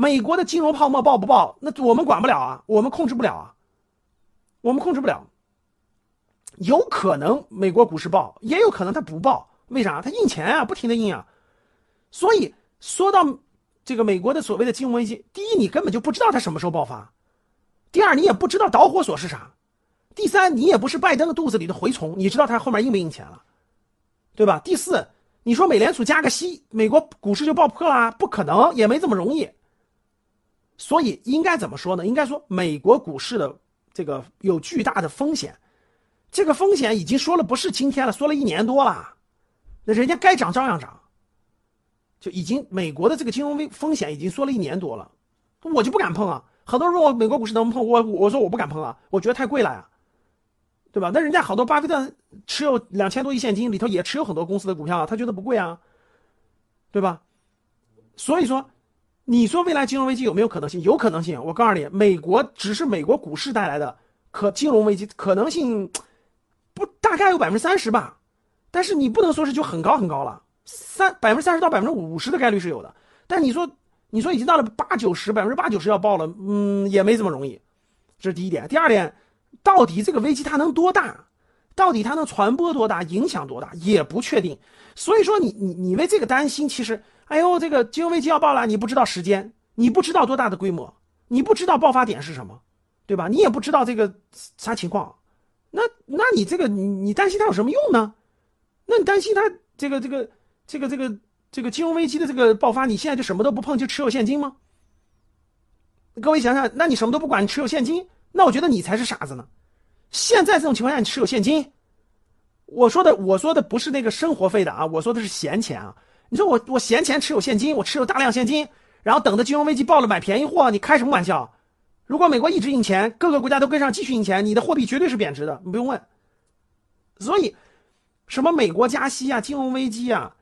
美国的金融泡沫爆不爆？那我们管不了啊，我们控制不了啊，我们控制不了。有可能美国股市爆，也有可能它不爆。为啥？它印钱啊，不停的印啊。所以说到这个美国的所谓的金融危机，第一，你根本就不知道它什么时候爆发；第二，你也不知道导火索是啥；第三，你也不是拜登的肚子里的蛔虫，你知道他后面印不印钱了，对吧？第四，你说美联储加个息，美国股市就爆破啦？不可能，也没这么容易。所以应该怎么说呢？应该说美国股市的这个有巨大的风险。这个风险已经说了不是今天了，说了一年多了，那人家该涨照样涨，就已经美国的这个金融危风险已经说了一年多了，我就不敢碰啊。很多人说我美国股市能不能碰，我我说我不敢碰啊，我觉得太贵了呀，对吧？那人家好多巴菲特持有两千多亿现金，里头也持有很多公司的股票啊，他觉得不贵啊，对吧？所以说，你说未来金融危机有没有可能性？有可能性。我告诉你，美国只是美国股市带来的可金融危机可能性。不，大概有百分之三十吧，但是你不能说是就很高很高了，三百分之三十到百分之五十的概率是有的。但你说，你说已经到了八九十，百分之八九十要爆了，嗯，也没这么容易。这是第一点。第二点，到底这个危机它能多大？到底它能传播多大？影响多大？也不确定。所以说，你你你为这个担心，其实，哎呦，这个金融危机要爆了，你不知道时间，你不知道多大的规模，你不知道爆发点是什么，对吧？你也不知道这个啥情况。那那你这个你你担心它有什么用呢？那你担心它这个这个这个这个这个金融危机的这个爆发，你现在就什么都不碰就持有现金吗？各位想想，那你什么都不管，你持有现金，那我觉得你才是傻子呢。现在这种情况下，你持有现金，我说的我说的不是那个生活费的啊，我说的是闲钱啊。你说我我闲钱持有现金，我持有大量现金，然后等着金融危机爆了买便宜货，你开什么玩笑？如果美国一直印钱，各个国家都跟上继续印钱，你的货币绝对是贬值的，你不用问。所以，什么美国加息啊、金融危机啊，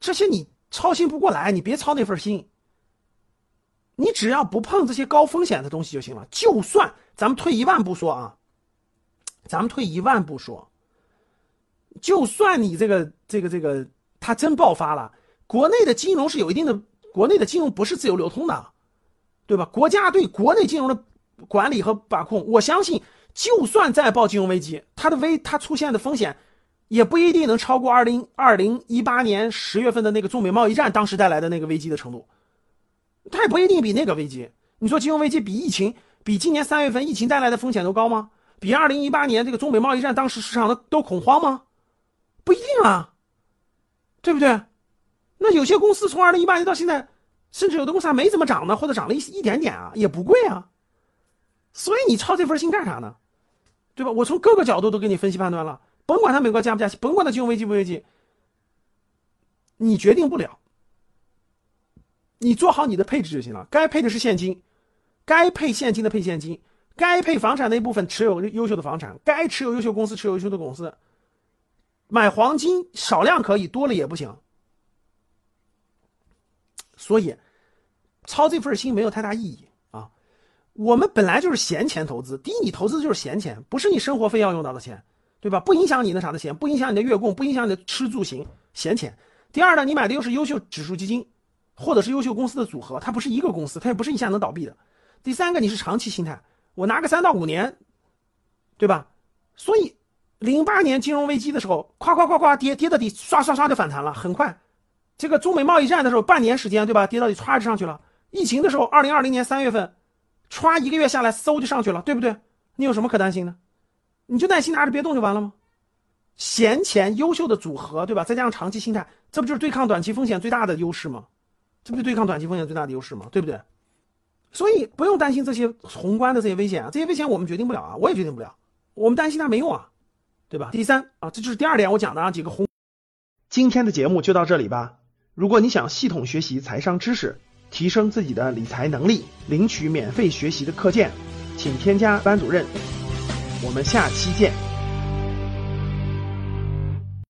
这些你操心不过来，你别操那份心。你只要不碰这些高风险的东西就行了。就算咱们退一万步说啊，咱们退一万步说，就算你这个这个这个它真爆发了，国内的金融是有一定的，国内的金融不是自由流通的。对吧？国家对国内金融的管理和把控，我相信，就算再爆金融危机，它的危它出现的风险，也不一定能超过二零二零一八年十月份的那个中美贸易战当时带来的那个危机的程度，它也不一定比那个危机。你说金融危机比疫情，比今年三月份疫情带来的风险都高吗？比二零一八年这个中美贸易战当时市场的都恐慌吗？不一定啊，对不对？那有些公司从二零一八年到现在。甚至有的公司还没怎么涨呢，或者涨了一一点点啊，也不贵啊。所以你操这份心干啥呢？对吧？我从各个角度都给你分析判断了，甭管它美国加不加息，甭管它金融危机不危机，你决定不了。你做好你的配置就行了。该配的是现金，该配现金的配现金，该配房产那部分持有优秀的房产，该持有优秀公司持有优秀的公司。买黄金少量可以，多了也不行。所以。操这份心没有太大意义啊！我们本来就是闲钱投资，第一，你投资的就是闲钱，不是你生活费要用到的钱，对吧？不影响你那啥的钱，不影响你的月供，不影响你的吃住行，闲钱。第二呢，你买的又是优秀指数基金，或者是优秀公司的组合，它不是一个公司，它也不是一下能倒闭的。第三个，你是长期心态，我拿个三到五年，对吧？所以，零八年金融危机的时候，夸夸夸夸跌跌到底，刷刷刷就反弹了，很快。这个中美贸易战的时候，半年时间，对吧？跌到底，歘就上去了。疫情的时候，二零二零年三月份，歘一个月下来，嗖就上去了，对不对？你有什么可担心的？你就耐心拿着别动就完了吗？闲钱优秀的组合，对吧？再加上长期心态，这不就是对抗短期风险最大的优势吗？这不就对抗短期风险最大的优势吗？对不对？所以不用担心这些宏观的这些危险啊，这些危险我们决定不了啊，我也决定不了，我们担心它没用啊，对吧？第三啊，这就是第二点我讲的啊几个宏。今天的节目就到这里吧。如果你想系统学习财商知识，提升自己的理财能力，领取免费学习的课件，请添加班主任。我们下期见。